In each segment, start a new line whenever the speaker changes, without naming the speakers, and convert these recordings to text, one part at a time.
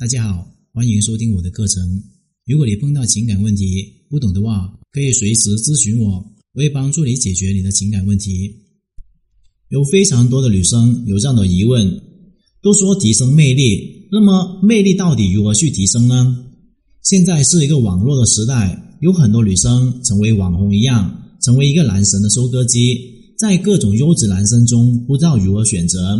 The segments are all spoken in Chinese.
大家好，欢迎收听我的课程。如果你碰到情感问题不懂的话，可以随时咨询我，我会帮助你解决你的情感问题。有非常多的女生有这样的疑问，都说提升魅力，那么魅力到底如何去提升呢？现在是一个网络的时代，有很多女生成为网红一样，成为一个男神的收割机，在各种优质男生中不知道如何选择。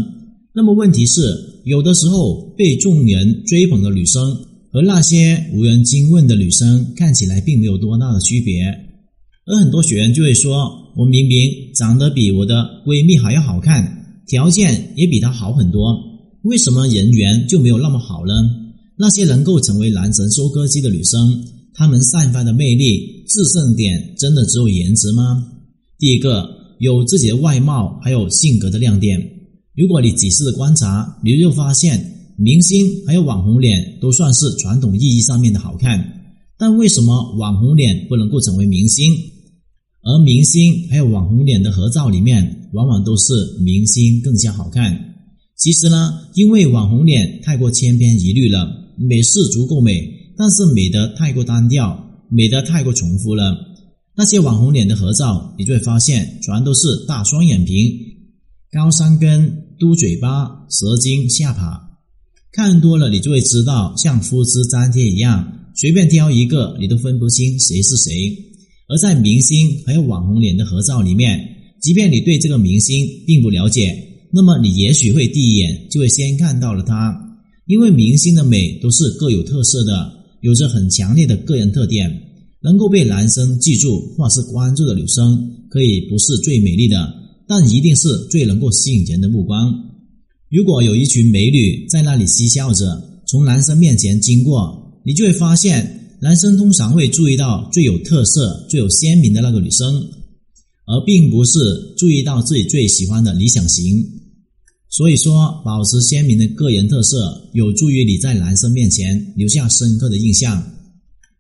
那么问题是，有的时候被众人追捧的女生和那些无人惊问的女生看起来并没有多大的区别，而很多学员就会说：“我明明长得比我的闺蜜还要好看，条件也比她好很多，为什么人缘就没有那么好呢？”那些能够成为男神收割机的女生，她们散发的魅力制胜点真的只有颜值吗？第一个，有自己的外貌，还有性格的亮点。如果你仔细的观察，你就发现。明星还有网红脸都算是传统意义上面的好看，但为什么网红脸不能够成为明星？而明星还有网红脸的合照里面，往往都是明星更加好看。其实呢，因为网红脸太过千篇一律了，美是足够美，但是美的太过单调，美的太过重复了。那些网红脸的合照，你就会发现全都是大双眼皮、高山根、嘟嘴巴、蛇精下巴。看多了，你就会知道，像复制粘贴一样，随便挑一个，你都分不清谁是谁。而在明星还有网红脸的合照里面，即便你对这个明星并不了解，那么你也许会第一眼就会先看到了他，因为明星的美都是各有特色的，有着很强烈的个人特点，能够被男生记住或是关注的女生，可以不是最美丽的，但一定是最能够吸引人的目光。如果有一群美女在那里嬉笑着从男生面前经过，你就会发现，男生通常会注意到最有特色、最有鲜明的那个女生，而并不是注意到自己最喜欢的理想型。所以说，保持鲜明的个人特色，有助于你在男生面前留下深刻的印象。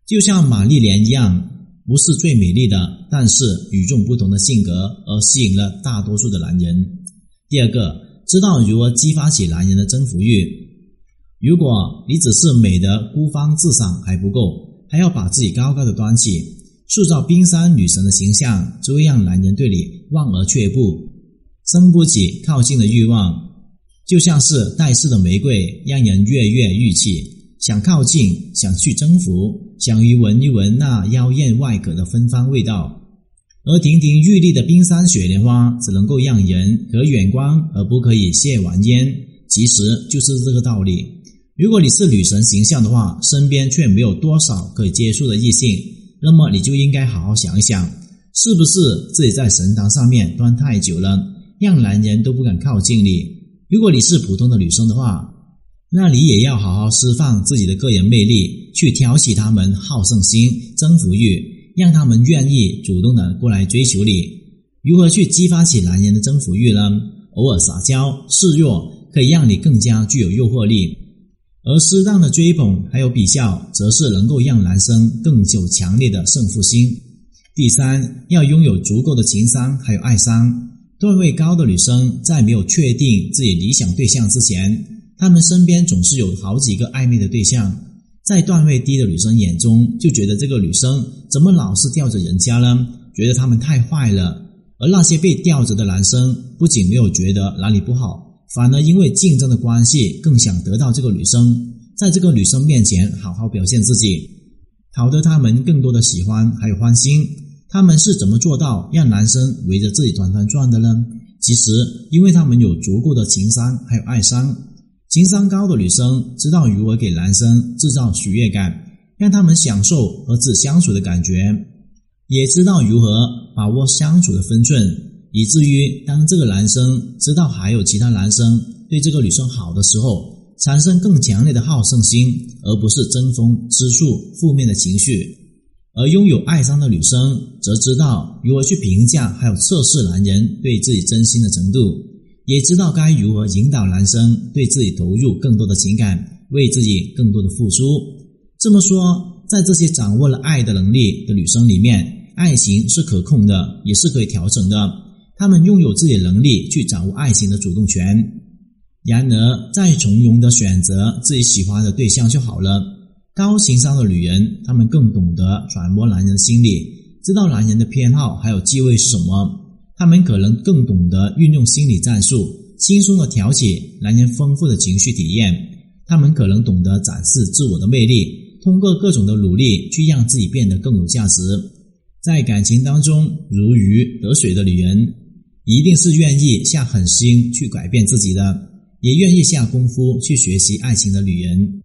就像玛丽莲一样，不是最美丽的，但是与众不同的性格而吸引了大多数的男人。第二个。知道如何激发起男人的征服欲。如果你只是美的孤芳自赏还不够，还要把自己高高的端起，塑造冰山女神的形象，就会让男人对你望而却步，生不起靠近的欲望。就像是带刺的玫瑰，让人跃跃欲起，想靠近，想去征服，想去闻一闻那妖艳外壳的芬芳味道。而亭亭玉立的冰山雪莲花只能够让人隔远观，而不可以亵玩焉。其实就是这个道理。如果你是女神形象的话，身边却没有多少可以接触的异性，那么你就应该好好想一想，是不是自己在神坛上面端太久了，让男人都不敢靠近你？如果你是普通的女生的话，那你也要好好释放自己的个人魅力，去挑起他们好胜心、征服欲。让他们愿意主动的过来追求你。如何去激发起男人的征服欲呢？偶尔撒娇示弱，可以让你更加具有诱惑力；而适当的追捧还有比较，则是能够让男生更有强烈的胜负心。第三，要拥有足够的情商还有爱商。段位高的女生在没有确定自己理想对象之前，他们身边总是有好几个暧昧的对象。在段位低的女生眼中，就觉得这个女生怎么老是吊着人家呢？觉得他们太坏了。而那些被吊着的男生，不仅没有觉得哪里不好，反而因为竞争的关系，更想得到这个女生，在这个女生面前好好表现自己，讨得他们更多的喜欢还有欢心。他们是怎么做到让男生围着自己团团转的呢？其实，因为他们有足够的情商还有爱商。情商高的女生知道如何给男生制造喜悦感，让他们享受和自己相处的感觉，也知道如何把握相处的分寸，以至于当这个男生知道还有其他男生对这个女生好的时候，产生更强烈的好胜心，而不是争风吃醋负面的情绪。而拥有爱商的女生则知道如何去评价还有测试男人对自己真心的程度。也知道该如何引导男生对自己投入更多的情感，为自己更多的付出。这么说，在这些掌握了爱的能力的女生里面，爱情是可控的，也是可以调整的。她们拥有自己的能力去掌握爱情的主动权。然而，再从容的选择自己喜欢的对象就好了。高情商的女人，她们更懂得揣摩男人的心理，知道男人的偏好还有忌讳是什么。她们可能更懂得运用心理战术，轻松的挑起男人丰富的情绪体验。她们可能懂得展示自我的魅力，通过各种的努力去让自己变得更有价值。在感情当中如鱼得水的女人，一定是愿意下狠心去改变自己的。也愿意下功夫去学习爱情的女人。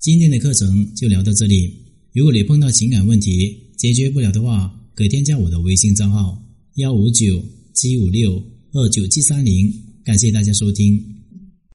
今天的课程就聊到这里。如果你碰到情感问题解决不了的话，可以添加我的微信账号幺五九七五六二九七三零。感谢大家收听。